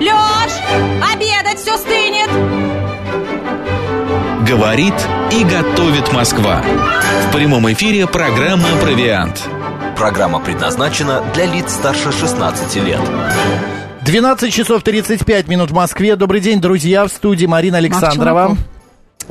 Лёш, обедать все стынет! Говорит и готовит Москва. В прямом эфире программа «Провиант». Программа предназначена для лиц старше 16 лет. 12 часов 35 минут в Москве. Добрый день, друзья, в студии Марина Александрова.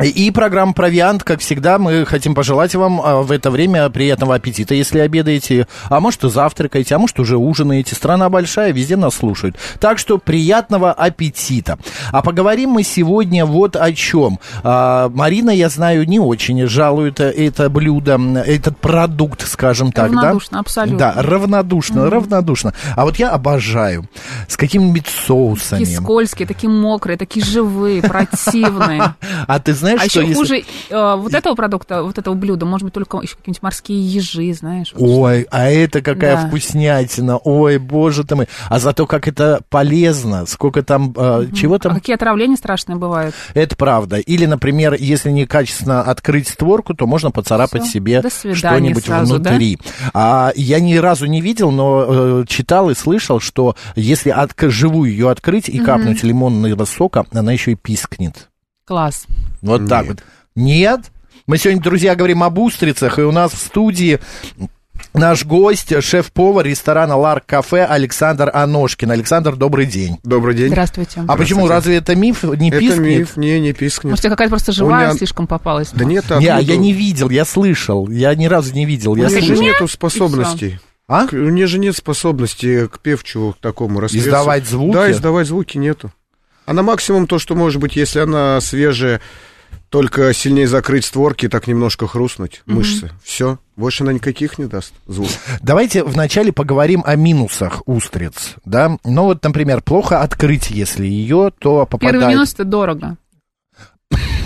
И программа «Провиант», как всегда, мы хотим пожелать вам а, в это время приятного аппетита, если обедаете, а может и завтракаете, а может уже ужинаете. Страна большая, везде нас слушают. Так что приятного аппетита. А поговорим мы сегодня вот о чем. А, Марина, я знаю, не очень жалует это блюдо, этот продукт, скажем так, да? Равнодушно, абсолютно. Да, равнодушно, равнодушно. А вот я обожаю. С какими-нибудь соусами. Такие скользкие, такие мокрые, такие живые, противные. А ты знаешь, А что еще если- хуже э, вот этого продукта, вот этого блюда, может быть, только еще какие-нибудь морские ежи, знаешь. вот Ой, а это какая Да. вкуснятина. Ой, боже ты мой. А зато как это полезно. Сколько там, э, чего А там. какие отравления страшные бывают. Это правда. Или, например, если некачественно открыть створку, то можно поцарапать Всё. себе что-нибудь сразу, да? внутри. А я ни разу не видел, но э, читал и слышал, что если от, живую ее открыть и капнуть лимонного сока, она еще и пискнет. Класс. Вот так вот. Нет? Мы сегодня, друзья, говорим об устрицах, и у нас в студии наш гость, шеф-повар ресторана Ларк Кафе Александр Аношкин. Александр, добрый день. Добрый день. Здравствуйте. А почему, разве это миф? Не Это пискнет? миф, не, не пискнет. Может, какая-то просто живая меня- слишком попалась? Да нет, Не, откуда? я не видел, я слышал. Я ни разу не видел. Я У же слышал. нету способностей. А? К- У нее же нет способности к певчу к такому распевцу. Издавать звуки? Да, издавать звуки нету. Она максимум то, что может быть, если она свежая, только сильнее закрыть створки и так немножко хрустнуть мышцы. Все. Больше она никаких не даст звук. Давайте вначале поговорим о минусах устриц, да? Ну вот, например, плохо открыть, если ее, то попадает... Первый минус это дорого.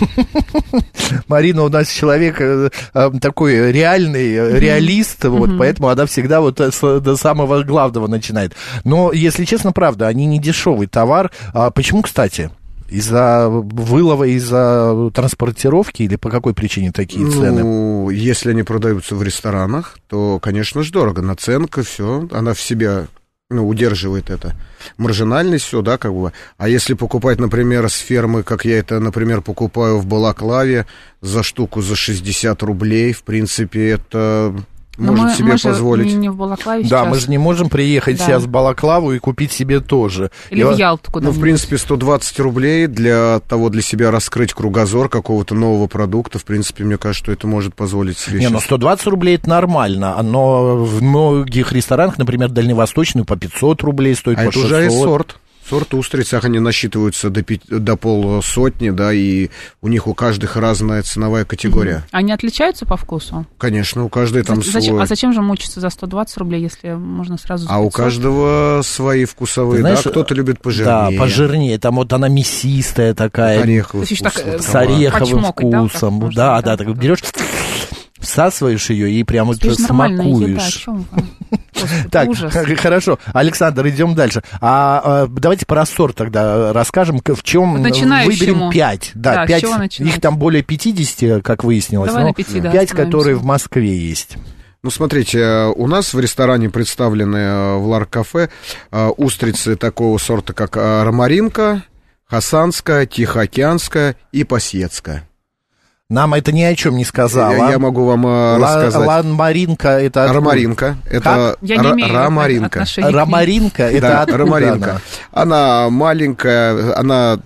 Марина у нас человек э, э, такой реальный, э, реалист, вот, поэтому она всегда вот до самого главного начинает. Но, если честно, правда, они не дешевый товар. А почему, кстати? Из-за вылова, из-за транспортировки или по какой причине такие цены? Ну, если они продаются в ресторанах, то, конечно же, дорого. Наценка, все, она в себе ну, удерживает это. Маржинальность, все, да, как бы. А если покупать, например, с фермы, как я это, например, покупаю в Балаклаве за штуку за 60 рублей, в принципе, это Но может мы, себе мы же позволить. не, не в Балаклаве Да, сейчас. мы же не можем приехать Да. сейчас в Балаклаву и купить себе тоже. Или И в Ялту куда Ну, в принципе, 120 рублей для того, для себя раскрыть кругозор какого-то нового продукта, в принципе, мне кажется, что это может позволить себе Не, ну щас. 120 рублей это нормально, но в многих ресторанах, например, дальневосточный, по 500 рублей стоит, А по это уже и 600. Сорт. Устриц, они насчитываются до, пяти- до полсотни, да, и у них у каждых разная ценовая категория. Они отличаются по вкусу? Конечно, у каждой там За- зачем, свой. а зачем же мучиться за 120 рублей, если можно сразу А у 500? каждого свои вкусовые, Ты знаешь, да, кто-то любит пожирнее. Да, пожирнее. Там вот она мясистая такая, Ореховый вкус, так, э, с ореховым Почмокать, да, вот так вкусом. да, да? да, так берешь, всасываешь ее и прямо Это еда, смакуешь. Господи, Так, ужас. хорошо, Александр, идем дальше. А, а, давайте про сорт тогда расскажем, в чем Начинающему. выберем 5. Да, Да, с 5, чего начинать? их там более 50, как выяснилось. Давай но на пяти, да, 5, которые в Москве есть. Ну, смотрите, э, у нас в ресторане представлены э, в Лар-кафе э, устрицы такого сорта, как ромаринка, хасанская, тихоокеанская и пасьецкая. Нам это ни о чем не сказала. Я, я могу вам э, рассказать. Ланмаринка это откуда? Ромаринка. Это Я не имею ромаринка. Ромаринка это Да, откуда ромаринка. она? Она маленькая, она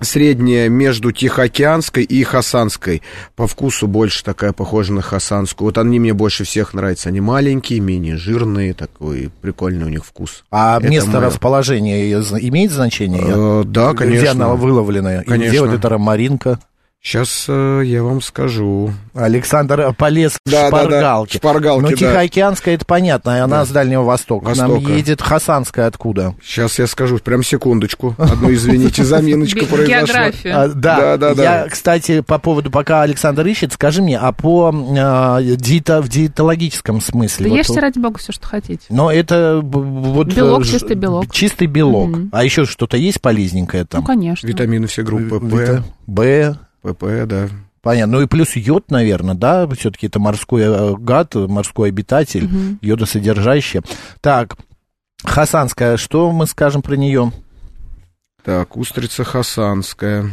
средняя между Тихоокеанской и Хасанской. По вкусу больше такая похожа на Хасанскую. Вот они мне больше всех нравятся. Они маленькие, менее жирные, такой прикольный у них вкус. А Это место моё. расположения имеет значение? Э, да, Где конечно. она выловлена? И где Конечно. вот эта ромаринка? Сейчас э, я вам скажу. Александр полез в Да, да, да, шпаргалки. шпаргалки, Ну, да. Тихоокеанская, это понятно, она Да. с Дальнего Востока. К Нам Востока. едет Хасанская откуда? Сейчас я скажу. Прям секундочку. Одну, извините, заминочка произошла. Географию. А, да, Да, да, да. я, кстати, по поводу, пока Александр ищет, скажи мне, а по а, диета, в диетологическом смысле? Да ешьте, ради бога, все, что хотите. Но это б- вот... Белок, э, ж- чистый белок. Чистый белок. А еще что-то есть полезненькое там? Ну, конечно. Витамины все группы П, Б, ПП, да. Понятно. Ну и плюс йод, наверное, да? Все-таки это морской э, гад, морской обитатель, Мгм. йодосодержащий. Так, Хасанская, что мы скажем про нее? Так, устрица хасанская.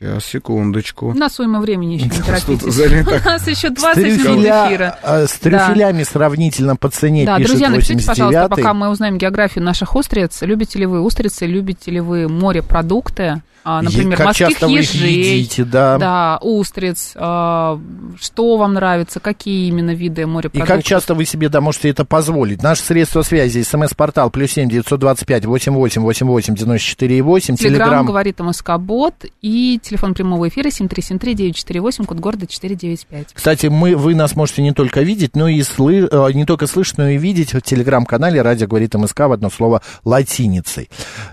Сейчас, секундочку. На своем времени еще не торопитесь. занято. У нас еще С 20 минут эфира. а, С трюфелями сравнительно по цене Да, пишет друзья, напишите, пожалуйста, 89-й. пока мы узнаем географию наших устриц. Любите ли вы устрицы, любите ли вы морепродукты? А, например, как морских часто вы их ежей. едите, да. Да, устриц. а, Что вам нравится? Какие именно виды И морепродуктов? как часто вы себе да, можете это позволить? Наше средство связи, смс-портал, плюс семь девятьсот двадцать пять восемь восемь восемь восемь девяносто четыре и восемь. Телеграмм Телеграм. говорит МСК-бот и телефон прямого эфира 7373948, код города 495. Кстати, мы, вы нас можете не только видеть, но и слы, э, не только слышать, но и видеть в телеграм-канале «Радио говорит МСК» в одно слово латиницей.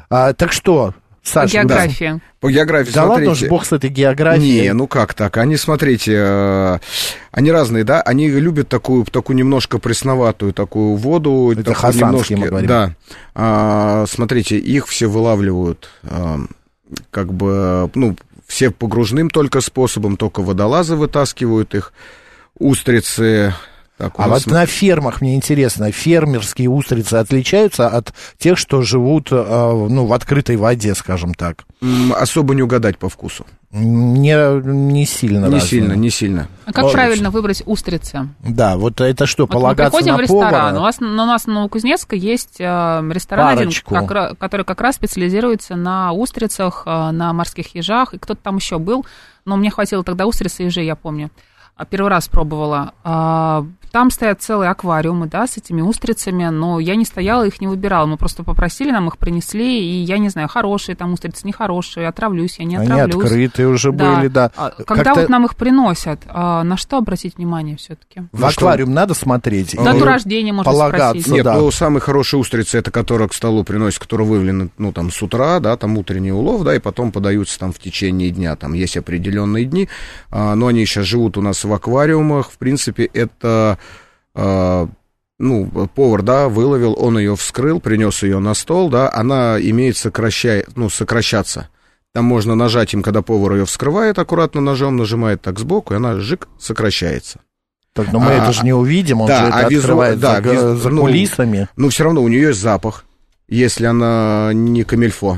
А, так что, Саша, География. По географии, Да ладно смотрите. уж, бог с этой географией. Не, ну как так? Они, смотрите, э, они разные, да? Они любят такую, такую немножко пресноватую такую воду. Это такую хасанские мы немножко- говорим. Да. А, смотрите, их все вылавливают а, как бы, ну, все погружным только способом, только водолазы вытаскивают их. Устрицы... Так, А нас вот на фермах, мне интересно, фермерские устрицы отличаются от тех, что живут э, ну, в открытой воде, скажем так? особо не угадать по вкусу. Не, не сильно Не разные. сильно, не сильно. А как Ой, правильно выбрать устрицы? Да, вот это что, Вот мы полагаться приходим на в ресторан. повара? У, вас, у нас на Новокузнецке есть э, ресторан один, Парочку. как ра- который как раз специализируется на устрицах, э, на морских ежах, и кто-то там еще был, но мне хватило тогда устриц и ежей, я помню. А, Первый раз пробовала. Там стоят целые аквариумы, да, с этими устрицами, но я не стояла, их не выбирала. Мы просто попросили, нам их принесли, и я не знаю, хорошие там устрицы, нехорошие, отравлюсь, я не Они отравлюсь. открытые уже были, да. А, Когда Как-то вот нам их приносят, а, на что обратить внимание все-таки? В аквариум надо смотреть? Дату рождения можно полагаться, спросить. Нет, да. ну, самые хорошие устрицы, это которые к столу приносят, которые вывелены, ну, там, с утра, да, там, утренний улов, да, и потом подаются там в течение дня, там, есть определенные дни, а, но они сейчас живут у нас в аквариумах, в принципе, это, ну, повар, да, выловил, он ее вскрыл, принес ее на стол, да, она имеет сокращай, ну, сокращаться. Там можно нажать им, когда повар ее вскрывает аккуратно ножом, нажимает так сбоку, и она, жик, сокращается. Так, но мы А, это же не увидим, он да, же это а визу- открывает да, за, виз- за ну, кулисами. Но все равно у нее есть запах, если она не камельфо.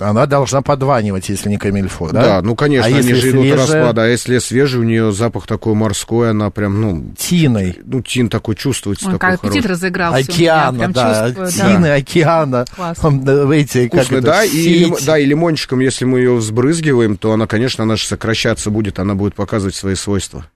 Она должна подванивать, если не камильфо, да? Да, ну конечно, А они если же идут свежая? распада. А если свежий, у нее запах такой морской, она прям, ну, Тиной. ну, тин такой чувствуется. Ой, такой как аппетит хороший. меня, Океана, да, чувствую, тины океана. Класс. М, да, Эти, как Вкусный, это, да, и, лим- да, и лимончиком, если мы ее взбрызгиваем, то она, конечно, она же сокращаться будет, она будет показывать свои свойства.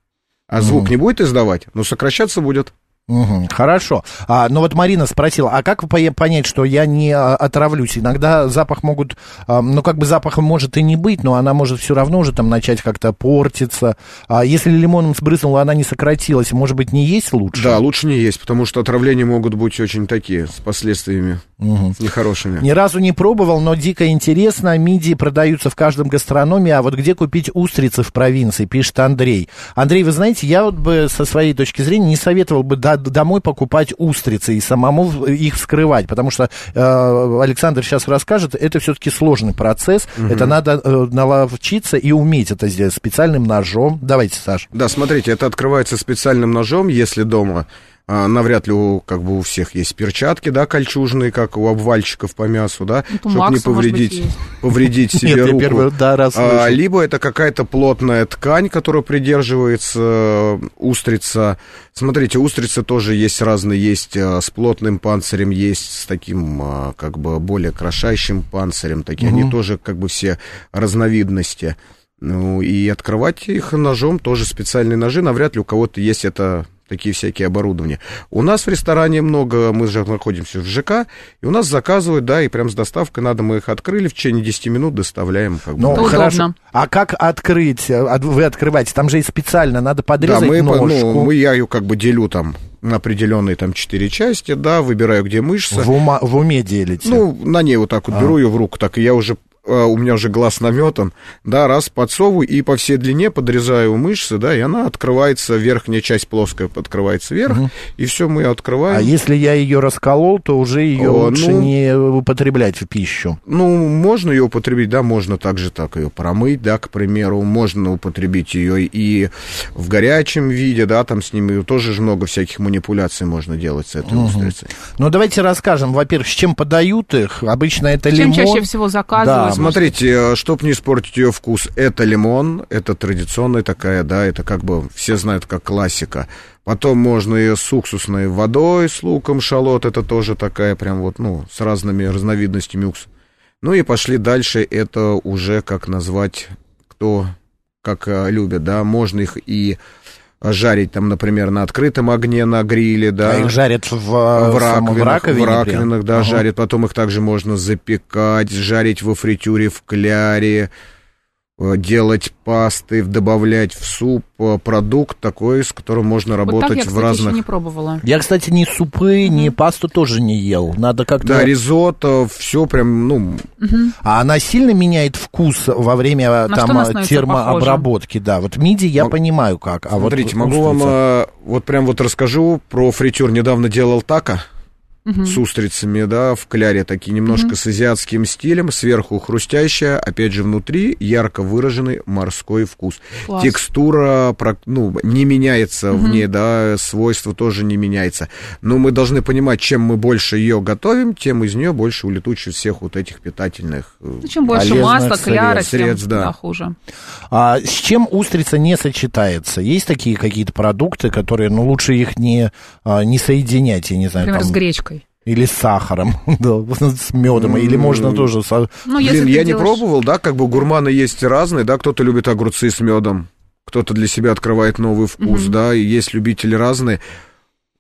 А звук Мгм. не будет издавать, но сокращаться будет. Мгм, хорошо. А, ну вот Марина спросила, а как по- понять, что я не а, отравлюсь? Иногда запах могут, ну как бы запаха может и не быть, но она может все равно уже там начать как-то портиться. А если лимоном сбрызнула, она не сократилась, может быть, не есть лучше? Да, лучше не есть, потому что отравления могут быть очень такие, с последствиями Мгм. нехорошими. Ни разу не пробовал, но дико интересно. Мидии продаются в каждом гастрономе. А вот где купить устрицы в провинции, пишет Андрей. Андрей, вы знаете, я вот бы со своей точки зрения не советовал бы до- домой покупать устрицы и самому их вскрывать, потому что э, Александр сейчас расскажет, это все-таки сложный процесс. Это надо э, наловчиться и уметь это сделать специальным ножом. Давайте, Саш. Да, смотрите, это открывается специальным ножом, если дома навряд ли у, как бы у всех есть перчатки, да, кольчужные, как у обвальщиков по мясу, да, Вот у чтобы не Макса, может быть, повредить, повредить себе Нет, руку. первый да, раз А, либо это какая-то плотная ткань, которая придерживается э, устрица. Смотрите, устрицы тоже есть разные. Есть э, с плотным панцирем, есть с таким э, как бы более крошащим панцирем. Такие они тоже как бы все разновидности. Ну и открывать их ножом, тоже специальные ножи. Навряд ли у кого-то есть это такие всякие оборудования. У нас в ресторане много, мы же находимся в ЖК, и у нас заказывают, да, и прям с доставкой надо, мы их открыли, в течение 10 минут доставляем. Как бы. Ну, Это хорошо. А как открыть? от- Вы открываете? Там же и специально надо Да, подрезать мы, по- ножку. ну, мы, я ее как бы делю там на определенные там четыре части, да, выбираю, где мышцы. В, ума- в уме делите. Ну, на ней вот так вот беру ее в руку, так и я уже а, у меня уже глаз наметан, да, раз подсовываю и по всей длине подрезаю мышцы, да, и она открывается, верхняя часть плоская открывается вверх, и все мы открываем. А если я ее расколол, то уже ее О, лучше ну- не употреблять в пищу. Ну, можно ее употребить, да, можно также так ее промыть, да, к примеру, можно употребить ее и в горячем виде, да, там с ними тоже же много всяких манипуляций можно делать с этой устрицей. Ну, давайте расскажем, во-первых, с чем подают их. Обычно это Чем лимон. чаще всего заказывают, да. Смотрите, чтобы не испортить ее вкус, это лимон, это традиционная такая, да, это как бы все знают как классика. Потом можно ее с уксусной водой, с луком, шалот, это тоже такая прям вот, ну, с разными разновидностями уксуса. Ну и пошли дальше, это уже как назвать, кто как э, любит, да, можно их и жарить там, например, на открытом огне, на гриле, да. А их жарят в, в, самом- раковинах, в раковине в раковинах, да? Ага. жарят. Потом их также можно запекать, жарить во фритюре, в кляре, э, делать пасты, добавлять в суп. Э, Продукт такой, с которым можно Вот так работать я, в кстати, разных... еще не пробовала. Я, кстати, ни супы, ни пасту тоже не ел. Надо как-то... Да, ризотто, все прям, ну, А она сильно меняет вкус во время На что там термообработки, да. Вот миди я Мог- понимаю как. А Смотрите, вот могу вам э, вот прям вот расскажу про фритюр. Недавно делал тако с устрицами, да, в кляре такие, немножко с азиатским стилем, сверху хрустящая, опять же внутри ярко выраженный морской вкус. Класс. Текстура, ну, не меняется в ней, да, свойства тоже не меняется. Но мы должны понимать, чем мы больше ее готовим, тем из нее больше улетучит всех вот этих питательных э, Ну, чем больше масла, кляра, средств, тем да. да, хуже. А с чем устрица не сочетается? Есть такие какие-то продукты, которые, ну, лучше их не, а, не соединять, я не знаю, Например, там, с гречкой. Или с сахаром, да, с медом, или можно тоже... со- Ну, Блин, я не делаешь- пробовал, да, как бы гурманы есть разные, да, кто-то любит огурцы с медом, кто-то для себя открывает новый вкус, да, и есть любители разные.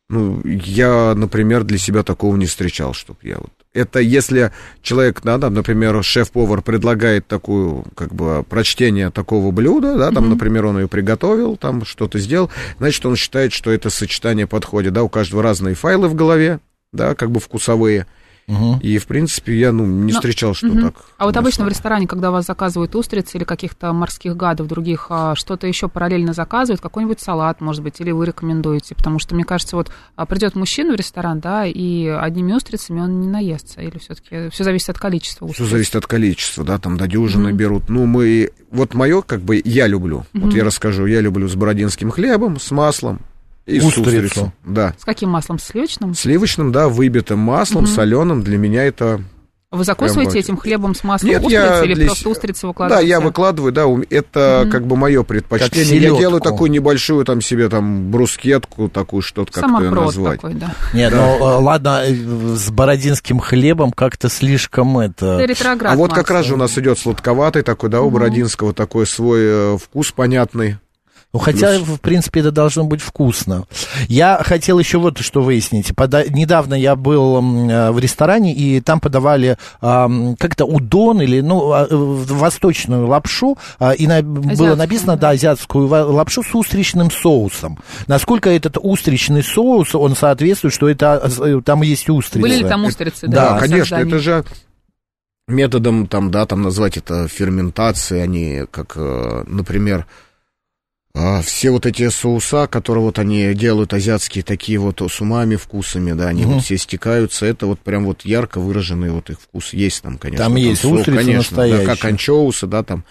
Ну, я, например, для себя такого не встречал, чтоб я вот... Это если человек, да, там, например, шеф-повар предлагает такую, как бы, прочтение такого блюда, да, там, например, он ее приготовил, там, что-то сделал, значит, он считает, что это сочетание подходит, да, у каждого разные файлы в голове, да, как бы вкусовые, Мгм. и, в принципе, я, ну, не Но- встречал, что Мгм. так. А вот обычно в ресторане, когда вас заказывают устрицы или каких-то морских гадов других, а, что-то еще параллельно заказывают, какой-нибудь салат, может быть, или вы рекомендуете? Потому что, мне кажется, вот а, придет мужчина в ресторан, да, и одними устрицами он не наестся, или все-таки все зависит от количества устриц? Все зависит от количества, да, там до дюжины берут. Ну, мы, вот мое, как бы, я люблю, вот я расскажу, я люблю с бородинским хлебом, с маслом и Устрицу. устрицей. Да. С каким маслом? С сливочным? Сливочным, да, выбитым маслом, соленым, для меня это... Вы закусываете этим хлебом с маслом Нет, устрицы я или для просто устрицы Да, выкладываете? я выкладываю, да, это как бы мое предпочтение. Я делаю такую небольшую там себе там брускетку, такую что-то как-то её Самопрод назвать. такой, да. Нет, ну э, ладно, э, с бородинским хлебом как-то слишком это... Это ретроград А вот как раз же у нас идет сладковатый такой, да, у Бородинского такой свой э, вкус понятный. Ну, хотя, Плюс- в принципе, это должно быть вкусно. Я хотел еще вот что выяснить. Пода- Недавно я был э, в ресторане, и там подавали ам, как-то удон или, ну, а, э, восточную лапшу, а, и на- было написано, да. да, азиатскую лапшу с устричным соусом. Насколько этот устричный соус, он соответствует, что это, э, там есть устрицы? Были ли там устрицы? Да, Да, конечно, это же методом, там, да, там назвать это ферментацией, они, как, э, например, а, все вот эти соуса, которые вот они делают, азиатские, такие вот с умами, вкусами, да, они Мгм. вот все стекаются, это вот прям вот ярко выраженный вот их вкус есть там, конечно. Там есть сок, устрицы конечно, да, настоящие. как анчоусы, да, там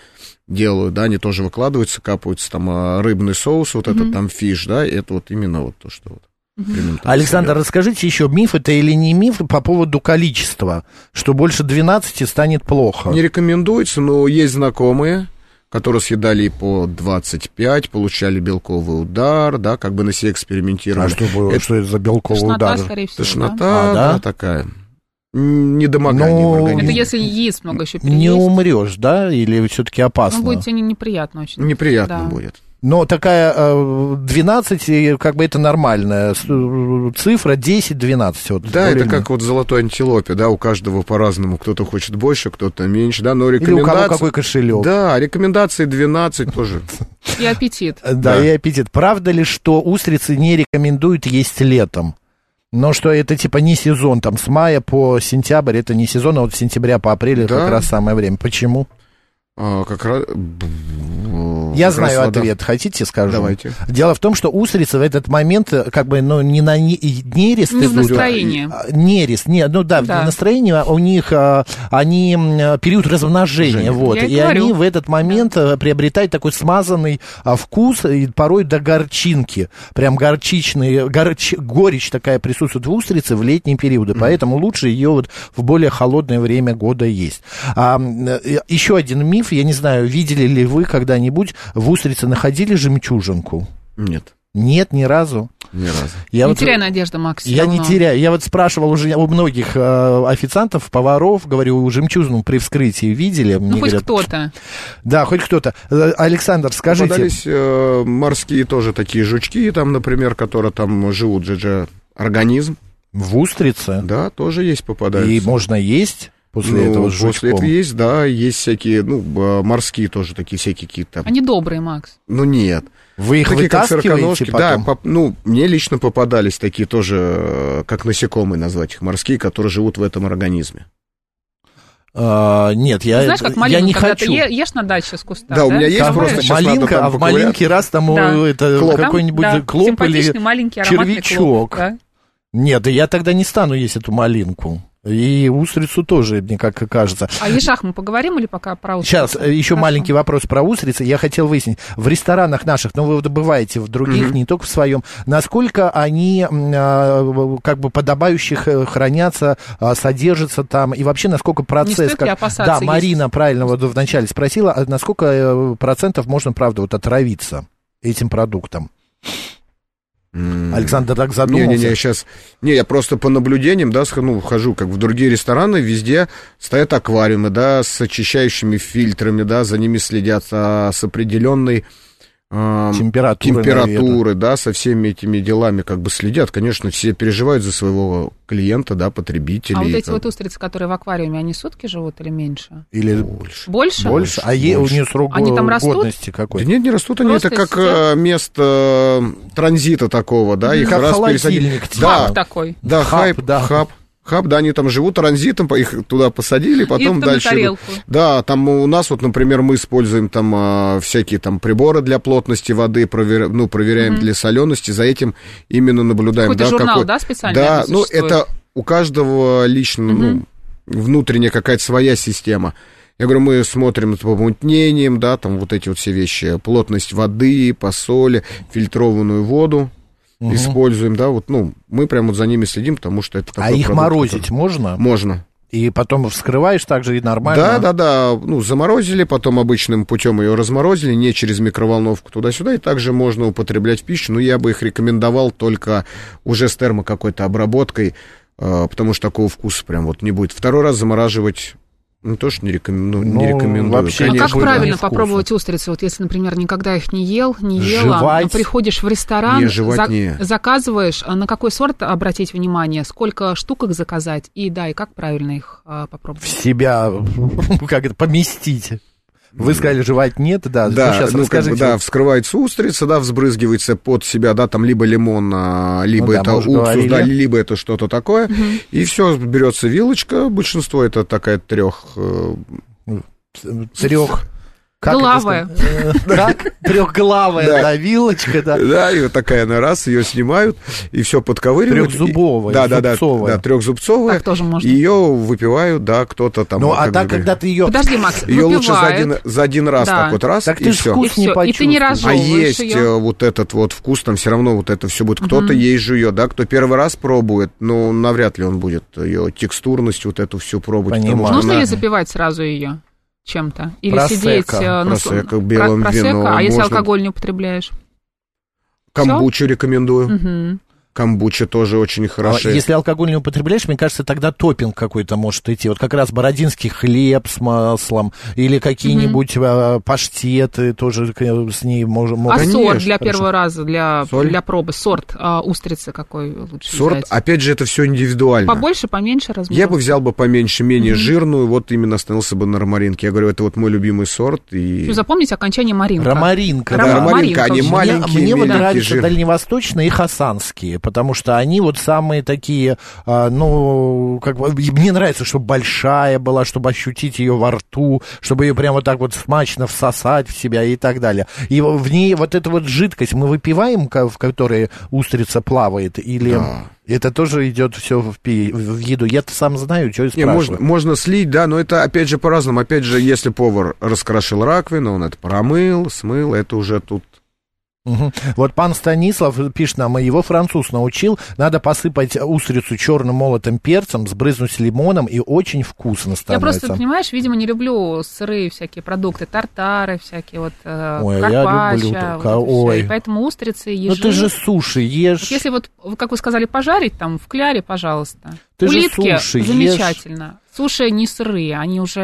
делают, да, они тоже выкладываются, капаются там а, рыбный соус, вот этот там фиш, да, это вот именно вот то, что вот. Александр, расскажите еще, миф это или не миф по поводу количества, что больше 12 станет плохо? Не рекомендуется, но есть знакомые, которые съедали по 25, получали белковый удар, да, как бы на себе экспериментировали. А что, было, Это что это за белковый Тошнота, удар? скорее всего, Тошнота, А, да? да? такая. Недомогание Ну, в да? организме. Это если яиц много еще Не переесть, умрешь, да? Или все-таки опасно? ну, будет тебе неприятно очень. Неприятно Да. будет. Но такая э, 12, и как бы это нормальная э, цифра, 10-12. Вот, Да, это как вот золотой антилопе, да, у каждого по-разному. Кто-то хочет больше, кто-то меньше, да, но Или у рекомендации... кого какой кошелек. Да, рекомендации 12 тоже. И аппетит. Да, Да. и аппетит. Правда ли, что устрицы не рекомендуют есть летом? Но что это типа не сезон, там с мая по сентябрь это не сезон, а вот с сентября по апрель это Да. как раз самое время. Почему? А, как раз... Я как знаю раз вода- ответ. Хотите, скажу? Давайте. Дело в том, что устрицы в этот момент э, как бы, ну, не на не- нерест Не в идут, настроении. а, Нерест, не, ну да, Да. в настроении а у них они период размножения, Женя. вот, Я и говорю. они в этот момент э, приобретают такой смазанный вкус и порой до горчинки, прям горчичный, горч, горечь такая присутствует в устрице в летние периоды, поэтому лучше ее вот в более холодное время года есть. А, э, еще один миф, я не знаю, видели ли вы когда-нибудь в устрице находили жемчужинку? Нет, Нет, ни разу. ни разу. Я не вот- теряй надежды, Макс. Я не равно. теряю. Я вот спрашивал уже у многих э, официантов, поваров, говорю, жемчужину при вскрытии видели? Ну, Мне хоть говорят, кто-то. Да, хоть кто-то. Э, Александр, скажите. Попадались э, морские тоже такие жучки, там, например, которые там живут, же, же организм, В устрице? да, тоже есть попадаются. И можно есть после Ну, этого с после жучком? этого есть, да, есть всякие, ну, б- морские тоже такие всякие какие-то. Они добрые, Макс. Ну, нет. Вы их Такие, как вытаскиваете. Да, потом? поп- ну, мне лично попадались такие тоже, э, как насекомые назвать их, морские, которые живут в этом организме. А, нет, я, Ты знаешь, как я малинку, не когда хочу. ты е- ешь на даче с куста, Да, у меня есть Там просто малинка, надо там а в малинке раз там Да. э, это Клоп. Какой-нибудь да, клоп или червячок. клоп, да. Нет, да я тогда не стану есть эту малинку. И устрицу тоже, мне как кажется. А ежах мы поговорим или пока про устрицу? Сейчас, э, еще Хорошо. маленький вопрос про устрицы. Я хотел выяснить. В ресторанах наших, ну, вы вот бываете в других, не только в своем, насколько они а, как бы подобающих э, хранятся, а, содержатся там, и вообще насколько процесс... как- Да, есть? Марина правильно вот вначале спросила, насколько э, процентов можно, правда, вот отравиться этим продуктом? Александр так задумался. Не-не-не, я сейчас... Не, я просто по наблюдениям, да, ну, хожу, как в другие рестораны, везде стоят аквариумы, да, с очищающими фильтрами, да, за ними следят а, с определенной Температуры, температуры, да, со всеми этими делами как бы следят. Конечно, все переживают за своего клиента, да, потребителя. А вот эти как вот устрицы, которые в аквариуме, они сутки живут или меньше? Или больше. Больше? больше? А е- у Больше. нее срок Они там растут? годности Да какой? нет, не растут они, Просто это как сидят? э, место э, транзита такого, да, их Как раз холодильник, пересадили. Да, Хаб такой. Да, Хаб, хайп, да. хаб. Хаб, да, они там живут транзитом, их туда посадили, потом на дальше. идут. Да, там у нас вот, например, мы используем там а, всякие там приборы для плотности воды, провер- ну, проверяем для солености, за этим именно наблюдаем. Какой-то да, журнал, какой- да, специальный Да, это ну, существует? это у каждого лично, ну, внутренняя какая-то своя система. Я говорю, мы смотрим по помутнениям, да, там вот эти вот все вещи, плотность воды, по соли, фильтрованную воду используем, да, вот, ну, мы прям вот за ними следим, потому что это А такой их продукт, морозить который- можно? Можно. И потом вскрываешь так же и нормально? Да, да, да. Ну, заморозили, потом обычным путем ее разморозили, не через микроволновку туда-сюда, и также можно употреблять в пищу. Но я бы их рекомендовал только уже с термо какой-то обработкой, э, потому что такого вкуса прям вот не будет. Второй раз замораживать ну, тоже не, рекомен... ну, не Ну, рекомендую. вообще А как правильно невкусно. попробовать устрицы? Вот если, например, никогда их не ел, не ела, Жевать. приходишь в ресторан, Не, жевать не. заказываешь, а на какой сорт обратить внимание, сколько штук их заказать, и да, и как правильно их а, В попробовать? себя, как это, поместить. Вы сказали, жевать нет, да. Да, сейчас ну, как расскажите. бы, да, вскрывается устрица, да, взбрызгивается под себя, да, там либо лимон, а, либо Ну да, это уксус, говорили. да, либо это что-то такое. И все, берется вилочка, большинство это такая трех Трех... Главая. Как? Трехглавая, Да. вилочка, да. Да, и вот такая она раз, ее снимают, и все подковыривают. Трехзубовая, И- Да, да, да, зубцовая. да, трехзубцовая. Так тоже можно. Ее выпивают, да, кто-то там. Ну, а так, когда ты ее... Подожди, Макс, Ее лучше за один, за один раз так вот раз, Так и ты все. вкус и, не и ты не. А есть э, вот этот вот вкус, там все равно вот это все будет. Кто-то ей жует, да, кто первый раз пробует, но навряд ли он будет ее текстурность вот эту всю пробовать. Нужно ли запивать сразу ее чем-то? Или Просекко. сидеть э, на Просекко, сл- белым про- просекко, вином А если можно. алкоголь не употребляешь? Камбучу рекомендую. Мгм. Камбуча тоже очень А хорошая. Если алкоголь не употребляешь, мне кажется, тогда топинг какой-то может идти. Вот как раз бородинский хлеб с маслом или какие-нибудь а, паштеты тоже с ней можем. А Конечно, сорт для хорошо. первого раза, для, Соль? для пробы, сорт а, устрицы какой лучше Сорт, взять? опять же, это все индивидуально. Побольше, поменьше размер? Я бы взял бы поменьше, менее жирную, вот именно остановился бы на ромаринке. Я говорю, это вот мой любимый сорт. И... Запомните окончание Маринка. Ромаринка. Да, да. ромаринка, они маленькие, Мне, мне вот нравятся жирные. дальневосточные и хасанские. Потому что они вот самые такие, а, ну, как бы, мне нравится, чтобы большая была, чтобы ощутить ее во рту, чтобы ее прямо вот так вот смачно всосать в себя и так далее. И в ней вот эта вот жидкость мы выпиваем, в которой устрица плавает, или Да. это тоже идет все в, пи- в еду? Я-то сам знаю, что я Не, спрашиваю. можно, можно слить, да, но это опять же по-разному. Опять же, если повар раскрошил раковину, он это промыл, смыл, это уже тут Мгм. Вот пан Станислав пишет нам, его француз научил, надо посыпать устрицу черным молотым перцем, сбрызнуть лимоном, и очень вкусно Я становится. просто, понимаешь, видимо, не люблю сырые всякие продукты, тартары всякие, вот э, Ой, а я карпаччо, люблю вот ой. И поэтому устрицы, Ну ежи... ты же суши ешь. Вот если вот, как вы сказали, пожарить там в кляре, пожалуйста. Ты же Улитки суши ешь. Суши не сырые, они уже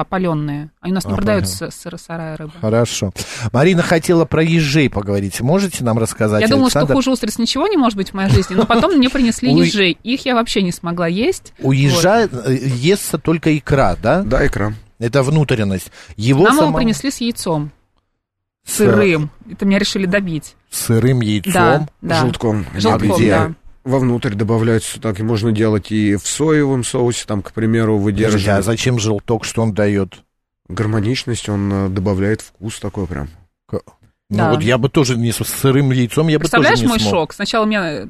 опаленные. Они у нас не А, продаются сыр, сырая рыба. Хорошо. Марина хотела про ежей поговорить. Можете нам рассказать, Я думала, что Александр? хуже устриц ничего не может быть в моей жизни, но потом мне принесли ежей. Их я вообще не смогла есть. У ежа э, естся только икра, да? Да, икра. Это внутренность. Его Нам его принесли с яйцом. Сырым. Это меня решили добить. сырым яйцом. Да, да. Желтком. Желтком, А где? да. Вовнутрь добавляется так, и можно делать и в соевом соусе, там, к примеру, Подожди, а выдерживать зачем желток, что он дает? гармоничность, он э, добавляет вкус такой прям. Ну Да. вот я бы тоже не с сырым яйцом, я бы тоже Представляешь не мой смог. шок? Сначала меня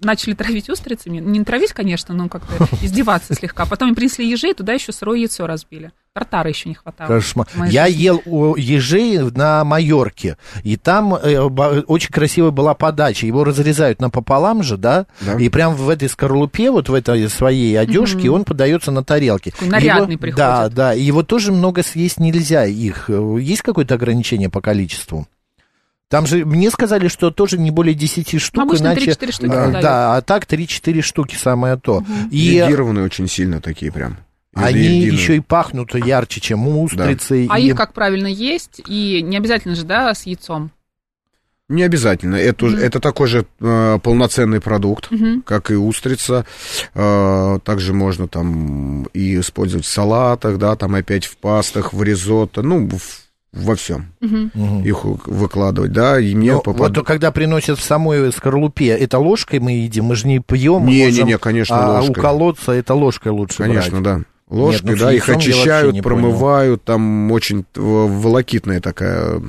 начали травить устрицами. Не травить, конечно, но как-то издеваться слегка. Потом мне принесли ежей, туда еще сырое яйцо разбили. Тартара еще не хватало. Кошмар. Я жизни. ел у ежей на Майорке, и там э, очень красивая была подача. Его разрезают напополам же, да? Да. И прям в этой скорлупе, вот в этой своей одежке, он подается на тарелке. Такой нарядный Его- приходит. Да, да. И его тоже много съесть нельзя. Их Э, есть какое-то ограничение по количеству? Там же мне сказали, что тоже не более 10 штук, обычно иначе... 3-4 штуки да, подают. да, а так 3-4 штуки самое то. И Йодированные очень сильно такие прям. они Йодированные. еще и пахнут ярче, чем устрицы. А и- их как правильно есть? И не обязательно же, да, с яйцом. Не обязательно. Это, уже- это такой же э, полноценный продукт, Мгм. как и устрица. Э, также можно там и использовать в салатах, да, там опять в пастах, в ризотто, ну, в- во всем. Мгм. их выкладывать, да, и мне Ну, попад- Вот когда приносят в самой скорлупе, это ложкой мы едим, мы же не пьем. Не, можем, не, не, конечно, а ложкой. уколоться это ложкой лучше Конечно, брать. да. Ложкой, ну, с да, их очищают, не понял. промывают, там очень волокитная такая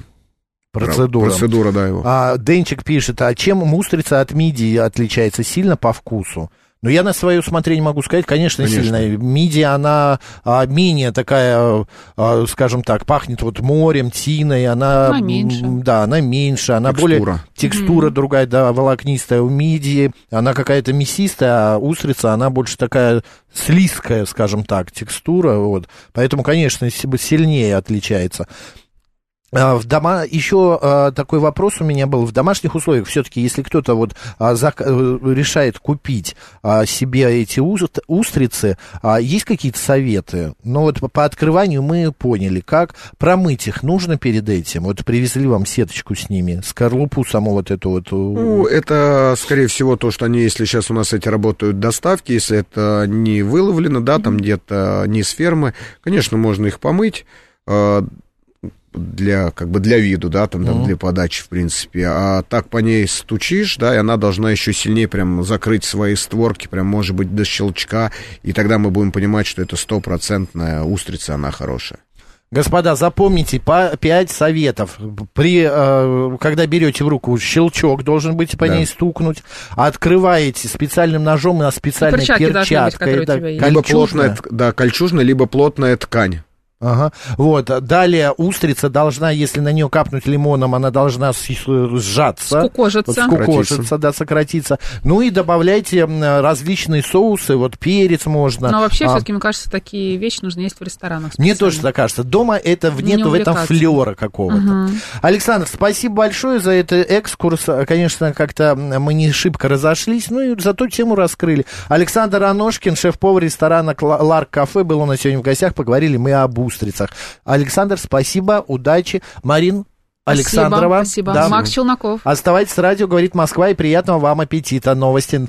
Процедура. процедура, да, его. А, Денчик пишет, а чем устрица от мидии отличается сильно по вкусу? Ну, я на свое усмотрение могу сказать, конечно, Конечно. сильно. Мидия, она а, менее такая, а, скажем так, пахнет вот морем, тиной, она... Она меньше. Да, она меньше, она Текстура. более... Текстура другая, да, волокнистая. У мидии она какая-то мясистая, а устрица, она больше такая слизкая, скажем так, текстура, вот. Поэтому, конечно, си- сильнее отличается. А, В дома еще а, такой вопрос у меня был. В домашних условиях все-таки, если кто-то вот а, зак- э, решает купить себе эти уст- устрицы, есть какие-то советы? Ну вот по, открыванию мы поняли, как промыть их нужно перед этим. Вот привезли вам сеточку с ними, скорлупу саму вот эту вот. Ну, это, скорее всего, то, что они, если сейчас у нас эти работают доставки, если это не выловлено, да, там где-то не с фермы, конечно, можно их помыть э, для, как бы для виду, да, там, там, для подачи, в принципе. А так по ней стучишь, да, и она должна еще сильнее прям закрыть свои створки, прям, может быть, до щелчка, и тогда мы будем понимать, что это стопроцентная устрица, она хорошая. Господа, запомните по пять советов. При, э, когда берете в руку, щелчок должен быть по Да. ней стукнуть. Открываете специальным ножом на специальной перчатки должны быть, перчаткой. тебя есть. Либо плотная, да, кольчужная, либо плотная ткань. Ага. Вот. Далее устрица должна, если на нее капнуть лимоном, она должна сжаться. Скукожиться. Вот скукожиться, да, сократиться. Ну и добавляйте различные соусы, вот перец можно. Но вообще, А, все-таки, мне кажется, такие вещи нужно есть в ресторанах. Мне специально. тоже так кажется. Дома это Не нету в этом флера какого-то. Александр, спасибо большое за этот экскурс. Конечно, как-то мы не шибко разошлись, ну и зато тему раскрыли. Александр Аношкин, шеф-повар ресторана Ларк Кафе, был у нас сегодня в гостях. Поговорили мы об устрицах. Александр, спасибо, удачи. Марин Спасибо, Александрова. Спасибо. Да. Макс Челноков. Оставайтесь с радио, говорит Москва, и приятного вам аппетита. Новости